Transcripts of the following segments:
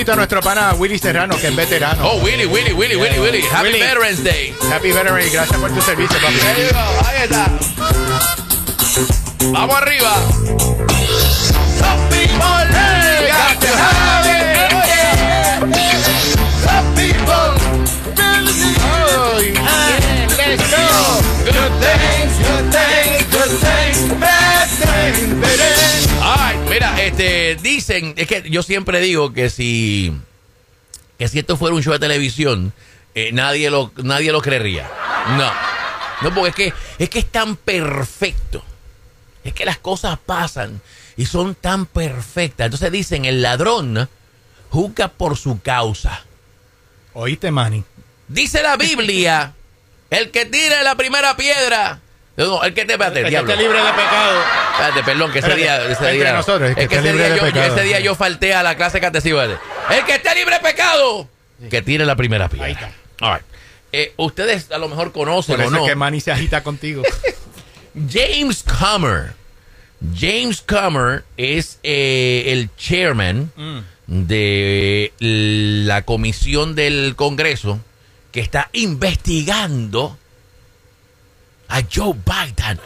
Saludito a nuestro pana Willy Serrano, que es veterano. Oh, Willy, Willy, Willy, Willy, Willy. Happy Willy. Veterans Day. Happy Veteran y gracias por tu servicio, papi. Ahí está. Vamos arriba. Let's go. good things, good things, good things, bad things, baby. Ay, mira, este, dicen, es que yo siempre digo que si, que si esto fuera un show de televisión, eh, nadie lo, nadie lo creería. No, no, porque es que, es que es tan perfecto. Es que las cosas pasan y son tan perfectas. Entonces dicen, el ladrón juzga por su causa. Oíste, Manny. Dice la Biblia, el que tire la primera piedra. No, el que te espérate, El que diablo. esté libre de pecado. Espérate, perdón, que ese Espérate, día. Ese entre día nosotros, el que es que esté ese libre día, de yo, pecado. ese día yo falté a la clase catecismo. El que esté libre de pecado, que tire la primera piedra. Ahí está. All right. Eh, ustedes a lo mejor conocen Por o no. es que Manny se agita contigo. James Comer. James Comer es eh, el chairman Mm. de la comisión del Congreso que está investigando a Joe Biden.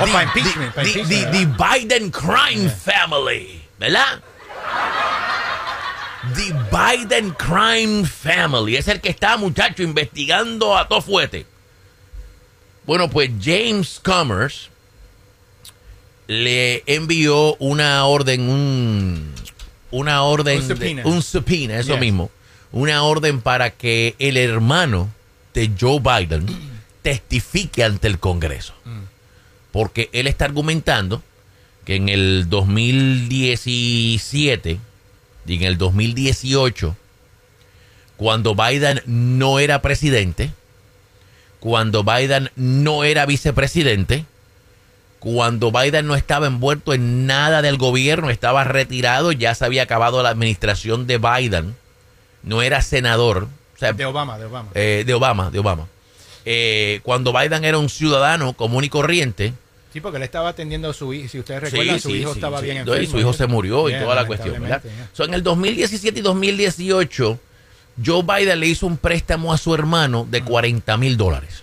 O The- para impeachment. para the- impeachment, the- ¿verdad? the Biden crime family, ¿verdad? The Biden crime family es el que está, muchacho, investigando a todo fuete. Bueno, pues James Commerce le envió una orden, un, una orden, Un de- subpoena. un subpoena, eso Yes. mismo, una orden para que el hermano de Joe Biden testifique ante el Congreso. Porque él está argumentando que en el 2017 y en el 2018, cuando Biden no era presidente, cuando Biden no era vicepresidente, cuando Biden no estaba envuelto en nada del gobierno, estaba retirado, ya se había acabado la administración de Biden, no era senador, o sea, De Obama, de Obama. eh, de Obama, de Obama. Eh, cuando Biden era un ciudadano común y corriente, Sí, porque él estaba atendiendo a su hijo. Si ustedes Sí, recuerdan, su sí, hijo sí, estaba bien No, y enfermo. su hijo se murió y toda la cuestión, ¿verdad? So, en el 2017 y 2018, Joe Biden le hizo un préstamo a su hermano de 40 mil dólares.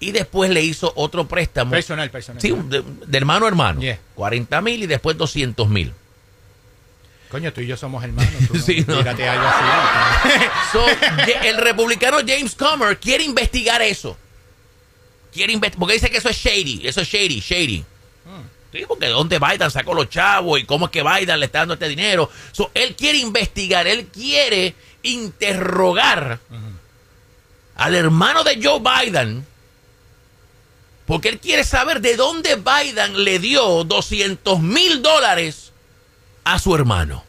Y después le hizo otro préstamo. Personal, personal. Sí, de, de hermano a hermano. Yeah. 40 mil y después 200 mil. Coño, tú y yo somos hermanos. Tú no, Sí, no. Tírate algo así. So, el republicano James Comer quiere investigar eso. Quiere inve- porque dice que eso es shady, eso es shady, shady. Sí, porque de dónde Biden sacó los chavos y cómo es que Biden le está dando este dinero. So, él quiere investigar, él quiere interrogar al hermano de Joe Biden. Porque él quiere saber de dónde Biden le dio 200 mil dólares a su hermano.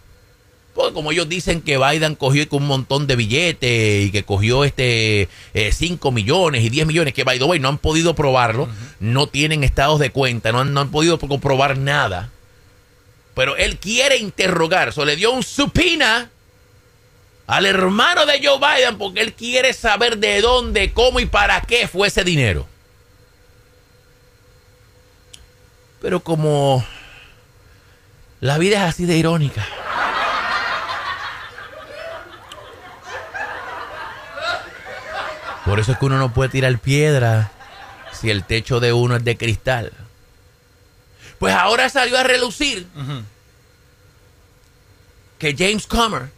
Porque como ellos dicen que Biden cogió un montón de billetes y que cogió este 5 millones y 10 millones, que by the way no han podido probarlo, no tienen estados de cuenta, no han, no han podido comprobar nada. Pero él quiere interrogar, so le dio un supina al hermano de Joe Biden porque él quiere saber de dónde, cómo y para qué fue ese dinero. Pero como la vida es así de irónica. Por eso es que uno no puede tirar piedra si el techo de uno es de cristal. Pues ahora salió a relucir que James Comer,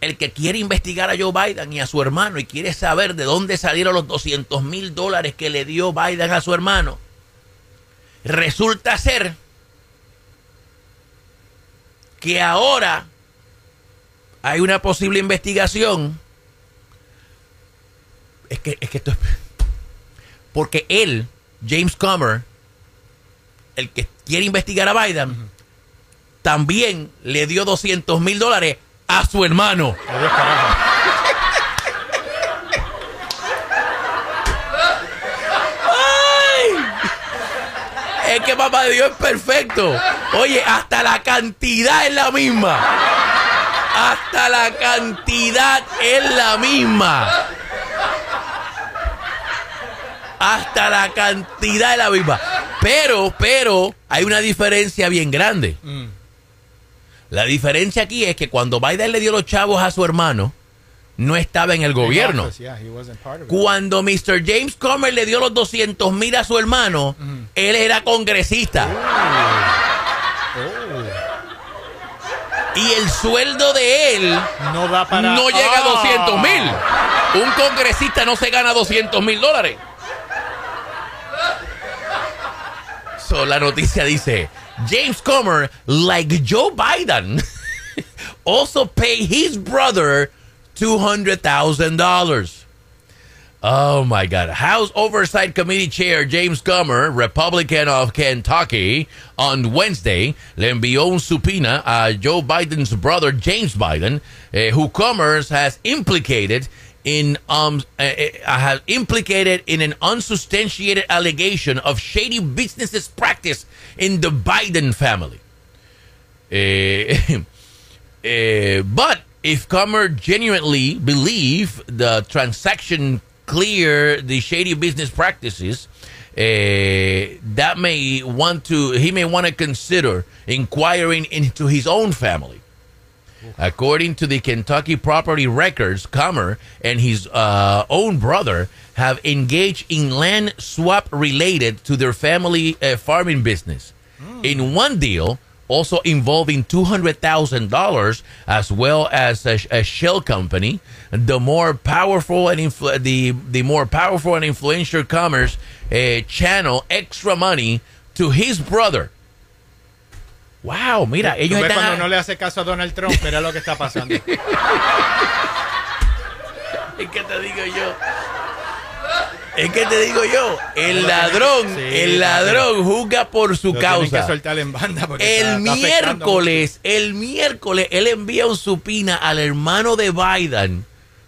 el que quiere investigar a Joe Biden y a su hermano y quiere saber de dónde salieron los 200 mil dólares que le dio Biden a su hermano, resulta ser que ahora hay una posible investigación. Es que, es que esto es. Porque él, James Comer, el que quiere investigar a Biden, también le dio 200 mil dólares a su hermano. Adiós, carajo. Es que papá de Dios es perfecto. Oye, hasta la cantidad es la misma. Hasta la cantidad es la misma. Hasta la cantidad es la misma. Pero, pero, hay una diferencia bien grande. Mm. La diferencia aquí es que cuando Biden le dio los chavos a su hermano, no estaba en el gobierno. Cuando Mr. James Comer le dio los 200 mil a su hermano, él era congresista. Oh. Y el sueldo de él No da para. no llega a Ah. 200 mil. Un congresista no se gana 200 mil dólares. So, la noticia dice, James Comer, like Joe Biden, also pay his brother $200,000. Oh my God. House Oversight Committee Chair James Comer, Republican of Kentucky, on Wednesday le envió un subpoena a Joe Biden's brother James Biden, eh, who Commerce has implicated in um eh, eh, has implicated in an unsubstantiated allegation of shady businesses practice in the Biden family. Eh, Uh, but if Comer genuinely believe the transaction clear the shady business practices, uh, that may want to he may want to consider inquiring into his own family. According to the Kentucky property records, Comer and his uh, own brother have engaged in land swap related to their family uh, farming business. In one deal, also involving $200,000 as well as a, a shell company, the more powerful and influ- the, the more powerful and influential commerce uh, channel extra money to his brother. Wow, mira, ellos están cuando no le hace caso a Donald Trump, mira lo que está pasando. Es que te digo yo. Es que te digo yo. El ladrón, Sí, el ladrón juzga por su que causa. soltar en banda porque El está- está afectando miércoles, el miércoles, él envía un supina al hermano de Biden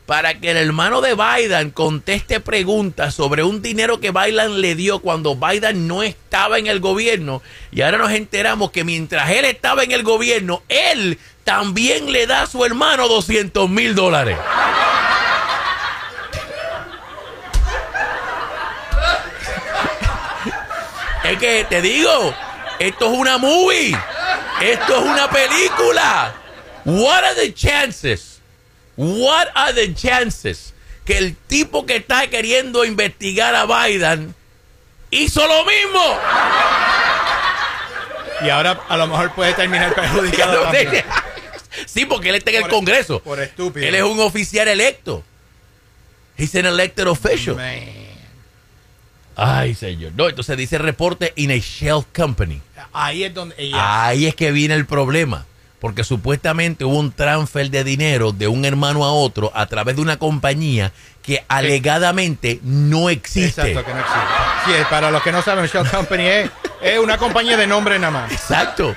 para que el hermano de Biden conteste preguntas sobre un dinero que Biden le dio cuando Biden no estaba en el gobierno. Y ahora nos enteramos que mientras él estaba en el gobierno, él también le da a su hermano 200 mil dólares. Es que te digo, esto es una movie. Esto es una película. What are the chances? What are the chances que el tipo que está queriendo investigar a Biden hizo lo mismo? Y ahora a lo mejor puede terminar perjudicado también. sí, porque él está en el Por- Congreso. por estúpido. Él es un oficial electo. He's an elected official. Man. Ay, señor. No, entonces dice reporte in a shell company. Ahí es donde ella. Ahí es que viene el problema. Porque supuestamente hubo un transfer de dinero de un hermano a otro a través de una compañía que alegadamente no existe. Exacto, que no existe. Sí, eh, para los que no saben, Shell Company es, es una compañía de nombre nada más. Exacto.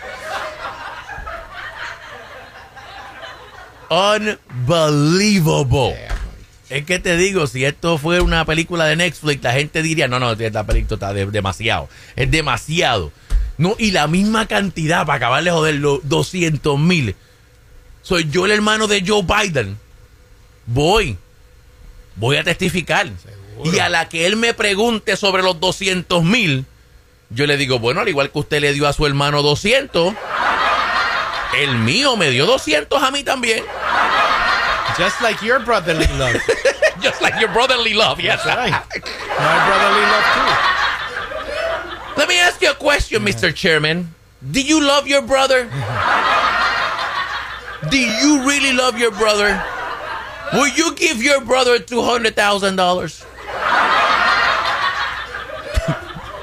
Unbelievable. Es que te digo, si esto fue una película de Netflix, la gente diría, no, no, esta película está de- demasiado. Es demasiado. No, y la misma cantidad para acabar de joder los 200 mil. Soy yo el hermano de Joe Biden. Voy. Voy a testificar. Seguro. Y a la que él me pregunte sobre los 200 mil, yo le digo, bueno, al igual que usted le dio a su hermano 200, el mío me dio 200 a mí también. Just like your brotherly love. Just like your brotherly love, yes. That's right. My brotherly love too. Let me ask you a question, Mr. Chairman. Do you love your brother? Do you really love your brother? Will you give your brother $200,000?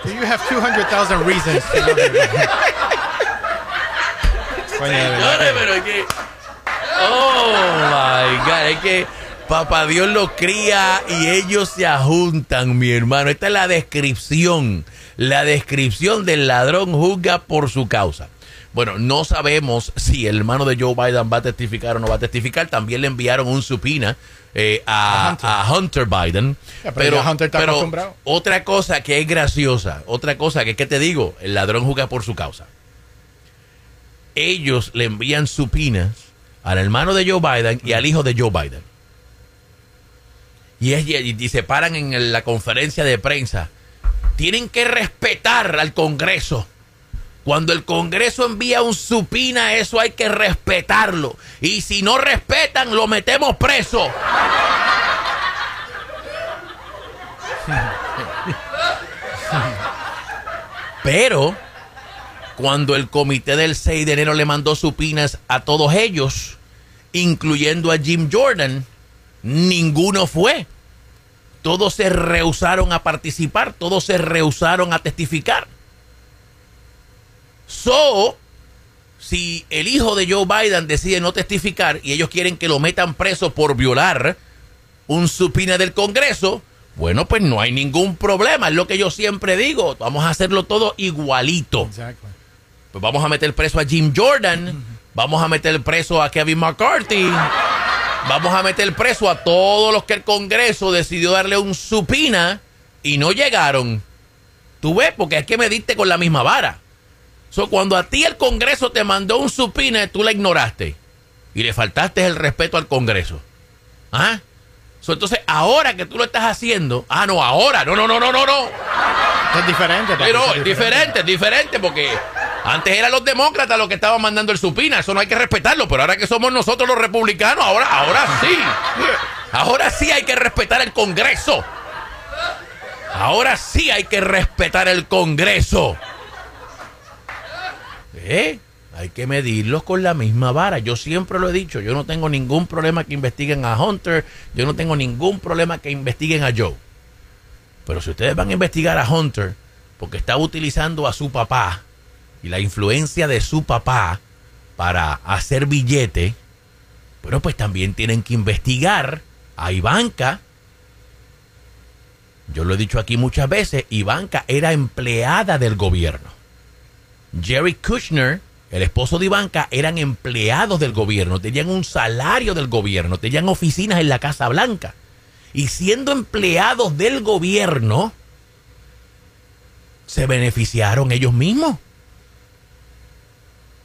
Do you have 200,000 reasons to love your brother? Coño, de verdad Señores, que- pero es que. Oh my God, que Papá Dios los cría y ellos se ajuntan, mi hermano. Esta es la descripción. La descripción del ladrón juzga por su causa. Bueno, no sabemos si el hermano de Joe Biden va a testificar o no va a testificar. También le enviaron un supina eh, a, A Hunter. a Hunter Biden. Ya, pero Hunter está acostumbrado. otra cosa que es graciosa, otra cosa que, ¿qué te digo? El ladrón juzga por su causa ellos le envían supinas al hermano de Joe Biden y al hijo de Joe Biden. Y, es- y- se paran en la conferencia de prensa. Tienen que respetar al Congreso. Cuando el Congreso envía un supina, eso hay que respetarlo. Y si no respetan, lo metemos preso. Pero cuando el comité del 6 de enero le mandó supinas a todos ellos, incluyendo a Jim Jordan, ninguno fue. Todos se rehusaron a participar, todos se rehusaron a testificar. So, si el hijo de Joe Biden decide no testificar y ellos quieren que lo metan preso por violar un supina del Congreso, bueno, pues no hay ningún problema. Es lo que yo siempre digo. Vamos a hacerlo todo igualito. Pues vamos a meter preso a Jim Jordan. Vamos a meter preso a Kevin McCarthy. Vamos a meter preso a todos los que el Congreso decidió darle un supina y no llegaron. Tú ves, porque es que me diste con la misma vara. So, cuando a ti el Congreso te mandó un supina, tú la ignoraste. Y le faltaste el respeto al Congreso. ¿Ah? entonces, ahora que tú lo estás haciendo. Ah, no, ahora. No, no, no, no, no, no. Es diferente. Pero es diferente, es diferente, porque antes eran los demócratas los que estaban mandando el supina. Eso no hay que respetarlo. Pero ahora que somos nosotros los republicanos, ahora, ahora sí. Ahora sí hay que respetar el Congreso. Ahora sí hay que respetar el Congreso. ¿Eh? Hay que medirlos con la misma vara. Yo siempre lo he dicho, yo no tengo ningún problema que investiguen a Hunter, yo no tengo ningún problema que investiguen a Joe. Pero si ustedes van a investigar a Hunter porque está utilizando a su papá y la influencia de su papá para hacer billete, bueno, pues también tienen que investigar a Ivanka. Yo lo he dicho aquí muchas veces, Ivanka era empleada del gobierno. Jerry Kushner el esposo de Ivanka eran empleados del gobierno, tenían un salario del gobierno, tenían oficinas en la Casa Blanca. Y siendo empleados del gobierno, se beneficiaron ellos mismos.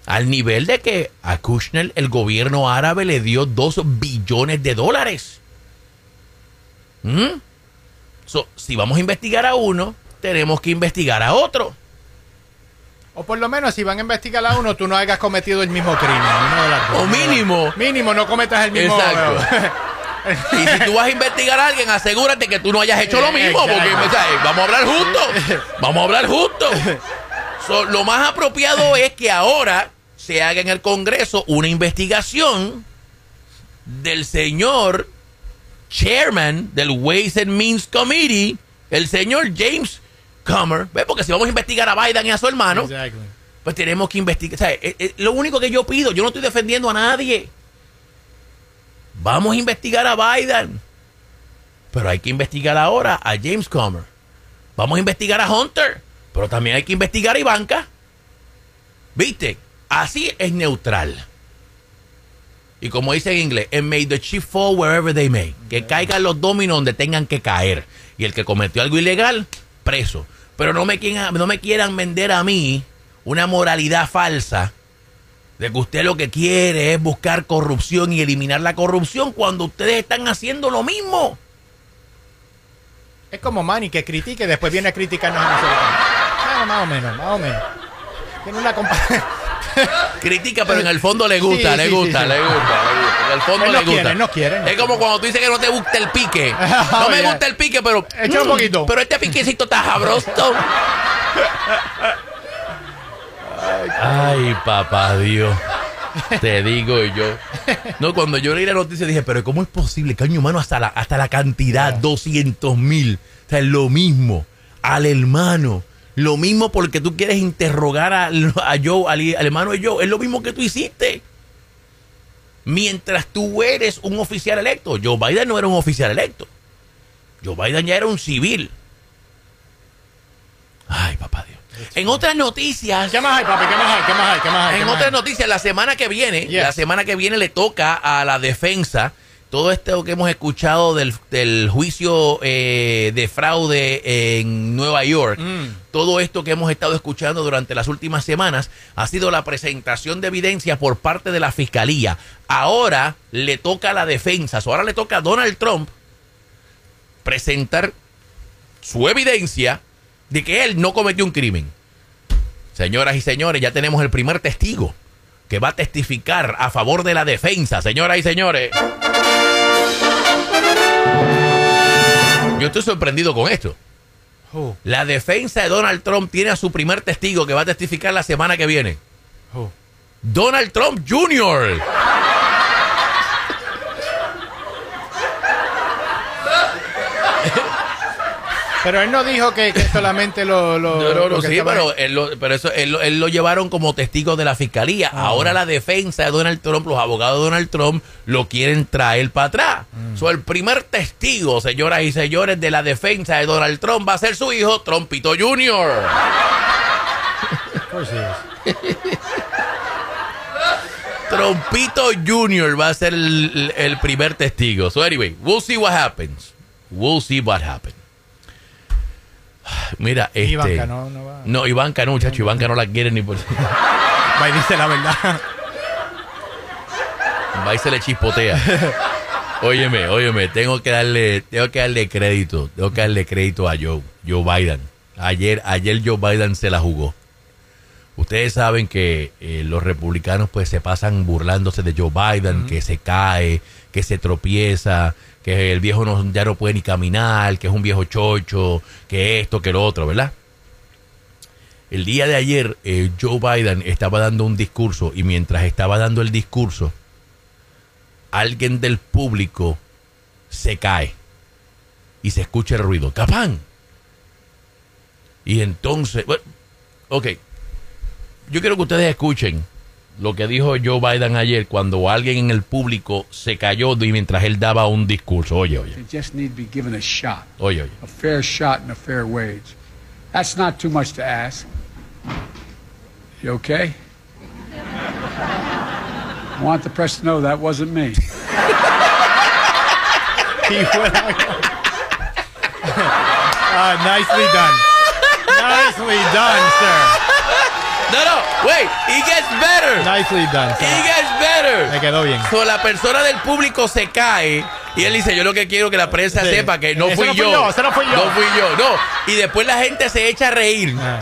Al nivel de que a Kushner el gobierno árabe le dio dos billones de dólares. ¿Mm? si vamos a investigar a uno, tenemos que investigar a otro. O por lo menos si van a investigar a uno, tú no hayas cometido el mismo crimen. o mínimo. Mínimo, no cometas el mismo. Exacto. y si tú vas a investigar a alguien, asegúrate que tú no hayas hecho lo mismo. Porque vamos a hablar justo. Vamos a hablar justo. lo más apropiado es que ahora se haga en el Congreso una investigación del señor chairman del Ways and Means Committee, el señor James Comer, Porque si vamos a investigar a Biden y a su hermano, pues tenemos que investigar. Lo único que yo pido, yo no estoy defendiendo a nadie. Vamos a investigar a Biden. Pero hay que investigar ahora a James Comer. Vamos a investigar a Hunter. Pero también hay que investigar a Ivanka. ¿Viste? Así es neutral. Y como dice en inglés, and may the chief fall wherever they may. Que caigan los dominos donde tengan que caer. Y el que cometió algo ilegal, preso. Pero no me, quieran, no me quieran vender a mí una moralidad falsa de que usted lo que quiere es buscar corrupción y eliminar la corrupción cuando ustedes están haciendo lo mismo. Es como Manny que critique y después viene a criticarnos a nosotros. Más o menos, más o menos. Tiene una Critica, pero en el fondo le gusta, le, gusta le, gusta, En el fondo le gusta. no quiere, es como cuando tú dices que no te gusta el pique. No me gusta el pique, pero. Echa un mm, poquito. Pero este piquecito está jabrosto. Ay, papá Dios. Te digo yo. No, cuando yo leí la noticia dije, pero ¿cómo es posible? Caño humano, hasta la, hasta la cantidad, 200 mil. O sea, es lo mismo. Al hermano lo mismo porque tú quieres interrogar a, a Joe, al, hermano de Joe. Es lo mismo que tú hiciste. Mientras tú eres un oficial electo. Joe Biden no era un oficial electo. Joe Biden ya era un civil. Ay, papá Dios. En otras noticias. ¿Qué más hay, papi? ¿Qué más hay? ¿Qué más hay? ¿Qué más hay? En otras noticias, la semana que viene, la semana que viene le toca a la defensa todo esto que hemos escuchado del, juicio eh, de fraude en Nueva York, mm. todo esto que hemos estado escuchando durante las últimas semanas, ha sido la presentación de evidencia por parte de la fiscalía. Ahora le toca a la defensa, ahora le toca a Donald Trump presentar su evidencia de que él no cometió un crimen. Señoras y señores, ya tenemos el primer testigo que va a testificar a favor de la defensa, señoras y señores. Yo estoy sorprendido con esto. La defensa de Donald Trump tiene a su primer testigo que va a testificar la semana que viene. Donald Trump Jr. Pero él no dijo que, que solamente lo. lo No, no, no, lo que sí, pero, él lo, pero eso, él, él lo llevaron como testigo de la fiscalía. Ahora la defensa de Donald Trump, los abogados de Donald Trump, lo quieren traer para atrás. So, el primer testigo, señoras y señores, de la defensa de Donald Trump va a ser su hijo, Trumpito Jr. Trumpito Jr. va a ser el, el primer testigo. So, anyway, we'll see what happens. We'll see what happens. Mira, este. Ivanka no, no va. No, Ivanka no, muchacho. Ivanka no la quiere ni por. Va y dice la verdad. Va y se le chispotea. Óyeme, óyeme, tengo que darle, tengo que darle crédito, tengo que darle crédito a Joe, Joe Biden. Ayer, ayer Joe Biden se la jugó. Ustedes saben que eh, los republicanos pues se pasan burlándose de Joe Biden, que se cae, que se tropieza, que el viejo no, ya no puede ni caminar, que es un viejo chocho, que esto, que lo otro, ¿verdad? El día de ayer eh, Joe Biden estaba dando un discurso y mientras estaba dando el discurso, alguien del público se cae y se escucha el ruido. ¡Capán! Y entonces, bueno, ok, yo quiero que ustedes escuchen lo que dijo Joe Biden ayer cuando alguien en el público se cayó y mientras él daba un discurso. Oye, oye, They just need to be given a shot, oye, oye. a fair shot and a fair wage. That's not too much to ask. You okay? I want the press to know that wasn't me. Ah, nicely done. Nicely done, No, no, wait, it gets better. Nicely done, It gets better. Le quedó bien. So, la persona del público se cae y él dice, yo lo que quiero que la prensa Sí. sepa que no fui no fui yo. yo, ese no fui yo. No fui yo, no. Y después la gente se echa a reír. Ah.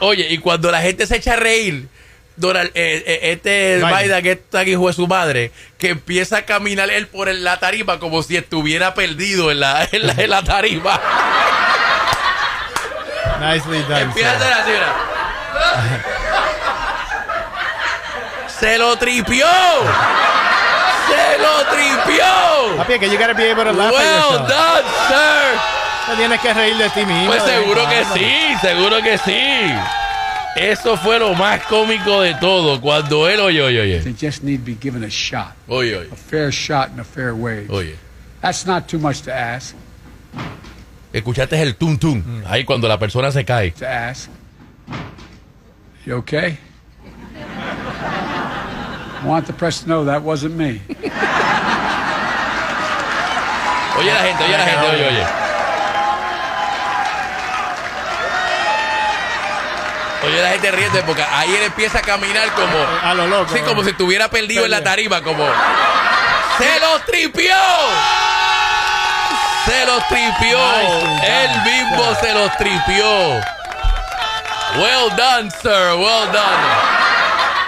Oye, y cuando la gente se echa a reír, Donald, eh, eh, este Biden. Que está aquí hijo de su madre, que empieza a caminar él por la tarima como si estuviera perdido en la, en la, en la tarima. Nicely done, Empieza a hacer así. ¡Se lo tripió! ¡Se lo tripió! Papi, que you gotta be able to laugh at Well yourself. done, sir. Te tienes que reír de ti mismo. Pues seguro que sí, seguro que sí. Eso fue lo más cómico de todo. Cuando él, oye, oye, oye. They just need to be given a shot, Oye, oye, a fair shot and a fair wage. oye. That's not too much to ask. Escuchaste el tum tum. Ahí cuando la persona se cae. To ask. You okay? I want the press to know that wasn't me. Oye la gente, oye la gente, oye, oye. Oye la gente riendo porque ahí él empieza a caminar como... A lo loco. Sí, como si estuviera perdido en la tarima, como... ¡Se los tripió! ¡Se los tripió! Él mismo se los tripió. Well done, sir. Well done.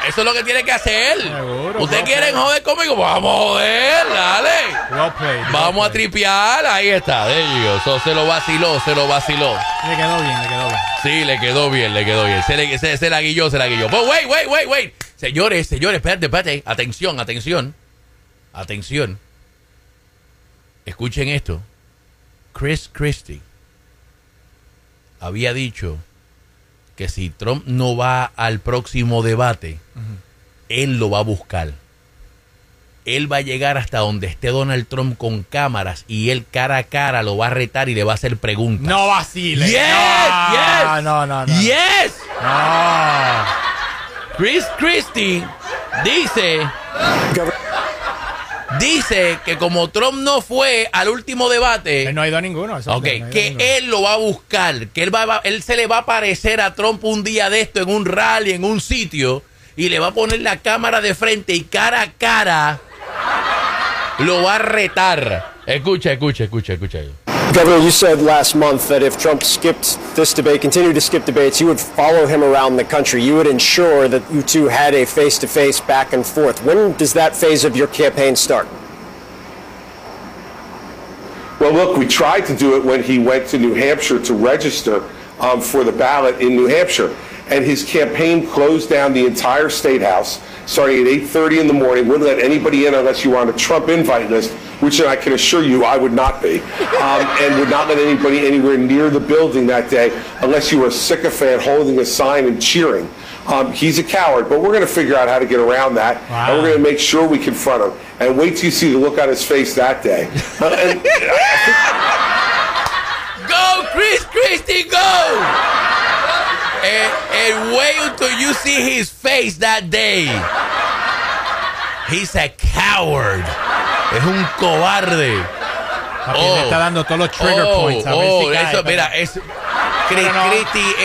Eso es lo que tiene que hacer. Seguro, ¿Ustedes quieren joder conmigo? Vamos a joder, dale. Vamos a tripear. Ahí está. Go. So, se lo vaciló, se lo vaciló. Le quedó bien, le quedó bien. Sí, le quedó bien, le quedó bien. Se, le, se, se la guilló, se la guilló. But wait, wait, wait, wait. Señores, señores, espérate, espérate. Atención, atención. Atención. Escuchen esto. Chris Christie había dicho que si Trump no va al próximo debate, él lo va a buscar. Él va a llegar hasta donde esté Donald Trump con cámaras y él cara a cara lo va a retar y le va a hacer preguntas. No vacile. Yes, no, yes. No, no, no. Yes. No. Chris Christie dice dice que como Trump no fue al último debate, Él no ha ido a ninguno. eso ok, no que ninguno. él lo va a buscar, que él va, va- él se le va a aparecer a Trump un día de esto en un rally, en un sitio, y le va a poner la cámara de frente y cara a cara lo va a retar. Escucha, escucha, escucha, escucha. Governor, you said last month that if Trump skipped this debate, continued to skip debates, you would follow him around the country. You would ensure that you two had a face to face back and forth. When does that phase of your campaign start? Well, look, we tried to do it when he went to New Hampshire to register um, for the ballot in New Hampshire. And his campaign closed down the entire state house starting at 8.30 in the morning, wouldn't let anybody in unless you were on a Trump invite list, which I can assure you I would not be, um, and would not let anybody anywhere near the building that day unless you were a sycophant holding a sign and cheering. Um, he's a coward, but we're going to figure out how to get around that, and we're going to make sure we confront him. And wait till you see the look on his face that day. Go, Chris Christie, go! And, and wait until you see his face that day. He's a coward. Es un cobarde. Papi, le está dando todos los trigger oh, points. A ver oh, si cae, eso, pero- mira, es, Chris No,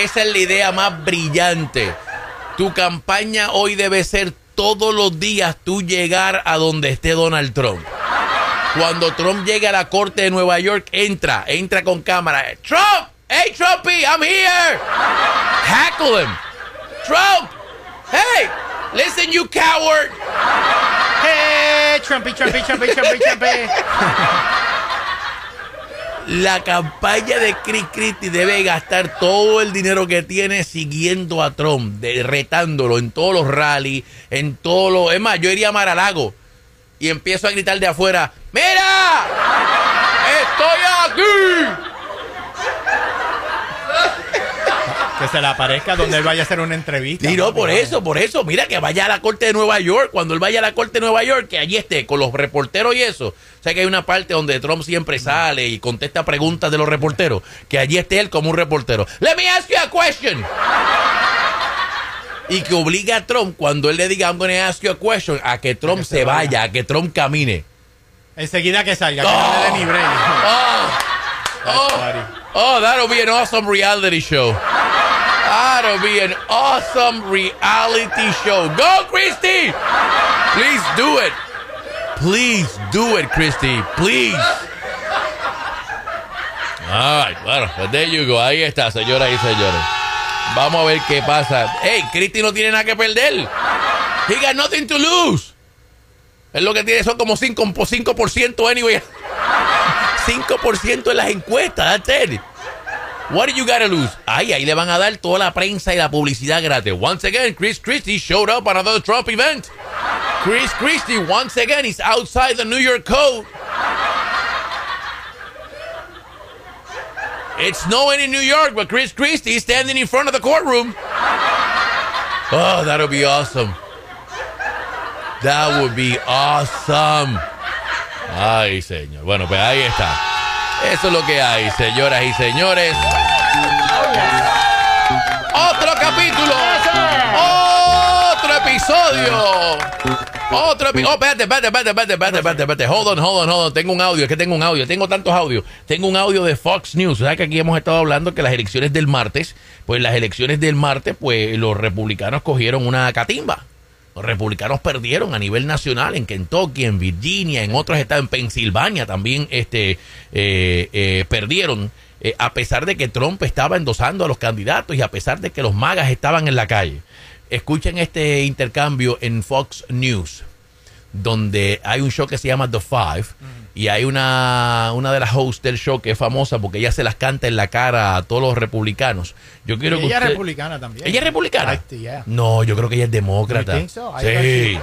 esa es la idea más brillante. Tu campaña hoy debe ser todos los días tú llegar a donde esté Donald Trump. Cuando Trump llegue a la corte de Nueva York, entra, entra con cámara. Trump, hey Trumpy, I'm here. Hackle him. Trump, hey, listen you coward. ¡Hey! Trumpy, Trumpy, Trumpy, Trumpy, Trumpy. La campaña de Chris Christie debe gastar todo el dinero que tiene siguiendo a Trump, de- retándolo en todos los rallies, en todos los... Es más, yo iría a Maralago y empiezo a gritar de afuera, ¡Mira! ¡Estoy aquí! Que se le aparezca donde él vaya a hacer una entrevista. Y no, por eso, por eso. Mira, que vaya a la corte de Nueva York. Cuando él vaya a la corte de Nueva York, que allí esté con los reporteros y eso. O sea, que hay una parte donde Trump siempre sale y contesta preguntas de los reporteros. Que allí esté él como un reportero. Let me ask you a question. Y que obligue a Trump, cuando él le diga, I'm going to ask you a question, a que Trump que se se vaya. vaya, a que Trump camine. Enseguida que salga, que no Oh. le dé ni break. Oh, That's oh, funny. oh, that'll be an awesome reality show. That'll be an awesome reality show. Go, Christy! Please do it. Please do it, Christy. Please. All right, bueno, pues there you go. Ahí está, señoras y señores. Vamos a ver qué pasa. Hey, Christy no tiene nada que perder. He got nothing to lose. Es lo que tiene, son como 5%, 5% anyway. 5% en las encuestas, that's it. What do you gotta lose? Ay, ahí le van a dar toda la prensa y la publicidad gratis. Once again, Chris Christie showed up at another Trump event. Chris Christie, once again, is outside the New York code. It's snowing in New York, but Chris Christie is standing in front of the courtroom. Oh, that'll be awesome. That would be awesome. Ay, señor. Bueno, pues ahí está. Eso es lo que hay, señoras y señores. Otro capítulo. Otro episodio. Otro episodio. Oh, espérate, espérate, espérate, espérate, espérate, espérate, espérate. Hold on, hold on, hold on. Tengo un audio, es que tengo un audio. Tengo tantos audios. Tengo un audio de Fox News. ¿Sabes que aquí hemos estado hablando que las elecciones del martes, pues las elecciones del martes, pues los republicanos cogieron una catimba. Los republicanos perdieron a nivel nacional en Kentucky, en Virginia, en otros estados, en Pensilvania también este, eh, eh, perdieron, eh, a pesar de que Trump estaba endosando a los candidatos y a pesar de que los magas estaban en la calle. Escuchen este intercambio en Fox News, donde hay un show que se llama The Five y hay una, una de las hosts del show que es famosa porque ella se las canta en la cara a todos los republicanos. Yo quiero que Ella es republicana también. ¿Ella es republicana? Right, yeah. No, yo creo que ella es demócrata. You so? Sí.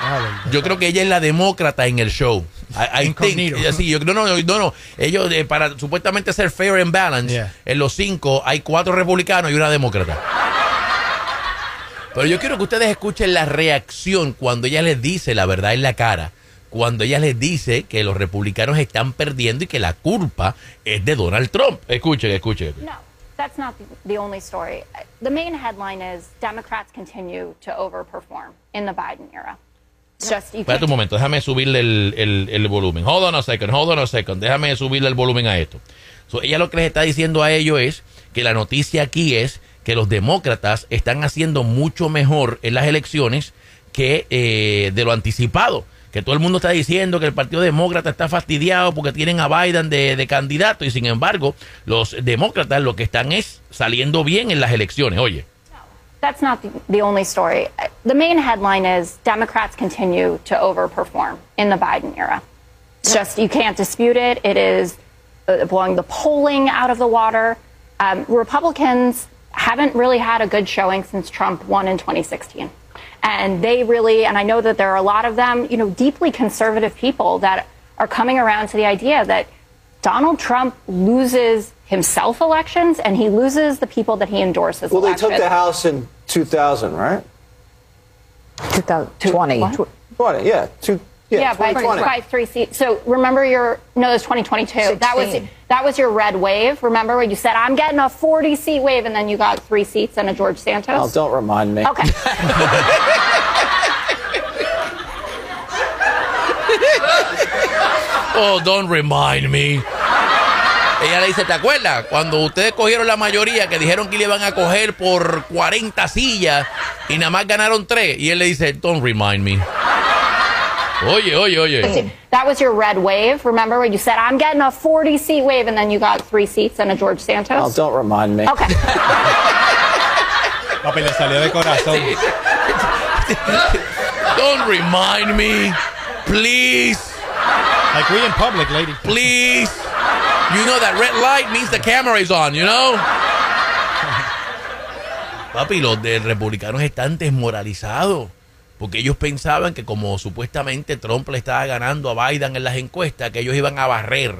Ah, Yo creo que ella es la demócrata en el show. I, I Incognito. think- sí, yo, no, no, no, no. Ellos, eh, para supuestamente ser fair and balanced, Yeah. en los cinco hay cuatro republicanos y una demócrata. Pero yo quiero que ustedes escuchen la reacción cuando ella les dice la verdad en la cara. Cuando ella les dice que los republicanos están perdiendo y que la culpa es de Donald Trump. Escuchen, escuchen. No, that's not the, only story. The main headline is Democrats continue to overperform in the Biden era. Just Espérate un momento, déjame subirle el, el- el volumen. Hold on a second, hold on a second. Déjame subirle el volumen a esto. So, ella lo que les está diciendo a ellos es que la noticia aquí es que los demócratas están haciendo mucho mejor en las elecciones que eh, de lo anticipado. Que todo el mundo está diciendo que el Partido Demócrata está fastidiado porque tienen a Biden de, candidato y sin embargo los demócratas lo que están es saliendo bien en las elecciones. Oye. That's not the, the only story. The main headline is Democrats continue to overperform in the Biden era. It's just, you can't dispute it. It is uh, blowing the polling out of the water. Um, Republicans haven't really had a good showing since Trump won in 2016. And they really, and I know that there are a lot of them, you know, deeply conservative people that are coming around to the idea that Donald Trump loses himself elections and he loses the people that he endorses. Well, they took the House in 2000, right? 2020. What? 20, yeah. Two, yeah, Yeah, by, 2020. by three seats. So remember your no, it was 2022. That was 16. that was your red wave. Remember when you said I'm getting a 40 seat wave, and then you got three seats and a George Oh, Santos. don't remind me. Okay. Oh, don't remind me. Ella le dice, ¿te acuerdas? Cuando ustedes cogieron la mayoría, que dijeron que le iban a coger por 40 sillas y nada más ganaron 3. Y él le dice, don't remind me. Oye, oye, oye. That was your red wave. Remember when you said I'm getting a 40 seat wave, and then you got three seats and a George Santos. Oh, Santos. don't remind me. Okay. Papi, le salió de corazón. Don't remind me. Please, Like we in public, lady. please. You know that red light means the camera is on, you know? Papi, los de republicanos están desmoralizados. Porque ellos pensaban que como supuestamente Trump le estaba ganando a Biden en las encuestas, que ellos iban a barrer.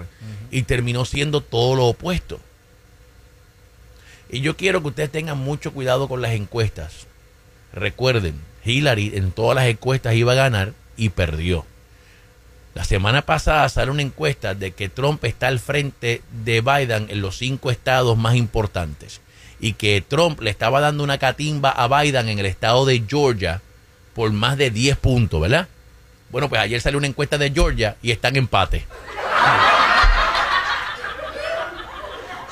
Y terminó siendo todo lo opuesto. Y yo quiero que ustedes tengan mucho cuidado con las encuestas. Recuerden, Hillary en todas las encuestas iba a ganar y perdió. La semana pasada sale una encuesta de que Trump está al frente de Biden en los cinco estados más importantes y que Trump le estaba dando una catimba a Biden en el estado de Georgia por más de 10 puntos, ¿verdad? Bueno, pues ayer salió una encuesta de Georgia y están en empate.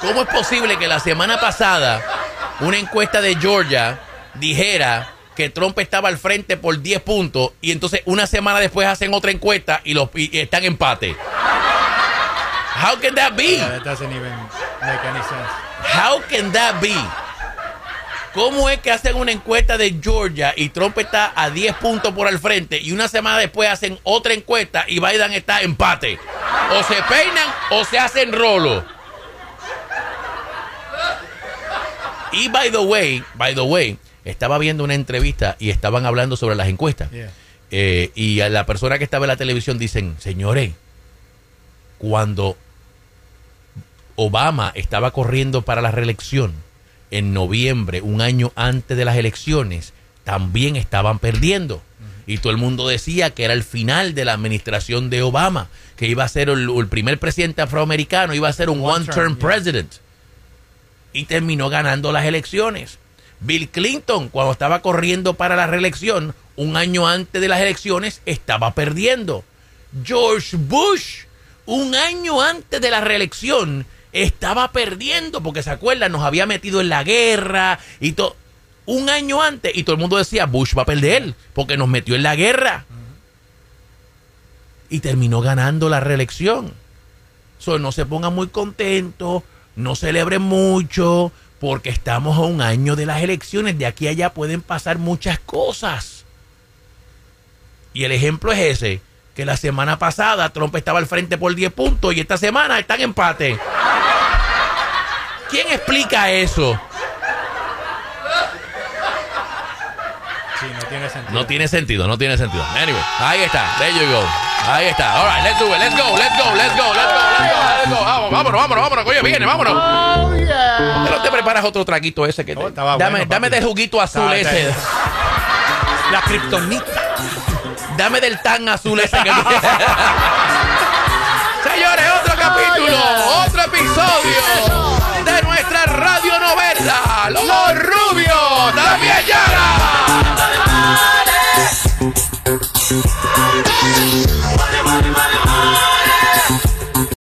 ¿Cómo es posible que la semana pasada una encuesta de Georgia dijera que Trump estaba al frente por 10 puntos y entonces una semana después hacen otra encuesta y, los, y están en empate? How can that be? Yeah, that doesn't even make any sense. How can that be? ¿Cómo es que hacen una encuesta de Georgia y Trump está a 10 puntos por al frente y una semana después hacen otra encuesta y Biden está empate? O se peinan o se hacen rolo. Y by the way, by the way, estaba viendo una entrevista y estaban hablando sobre las encuestas. Yeah. Eh, y a la persona que estaba en la televisión dicen, señores, cuando Obama estaba corriendo para la reelección en noviembre, un año antes de las elecciones, también estaban perdiendo. Y todo el mundo decía que era el final de la administración de Obama, que iba a ser el, el primer presidente afroamericano, iba a ser un One one-term president. Y terminó ganando las elecciones. Bill Clinton, cuando estaba corriendo para la reelección, un año antes de las elecciones, estaba perdiendo. George Bush, un año antes de la reelección, estaba perdiendo, porque se acuerdan, nos había metido en la guerra y todo. Un año antes, y todo el mundo decía, Bush va a perder, porque nos metió en la guerra. Y terminó ganando la reelección. So, no se pongan muy contentos, no celebren mucho, porque estamos a un año de las elecciones. De aquí a allá pueden pasar muchas cosas. Y el ejemplo es ese, que la semana pasada Trump estaba al frente por 10 puntos y esta semana están en empate. ¿Quién explica eso? Sí, no tiene sentido. No tiene sentido, no tiene sentido. Anyway, ahí está, there you go. Ahí está. All right, let's do it. Let's go, let's go, let's go, let's go, let's go, let's go. Vamos, vámonos, vámonos, vámonos. Oye, viene, vámonos. Pero te preparas otro traguito ese que te... Oh, estaba dame, bueno, dame del juguito azul Estaba- ese. La kriptonita. Dame del tan azul ese que Señores, otro capítulo, otro episodio radio novela. Los, rubios también llegan.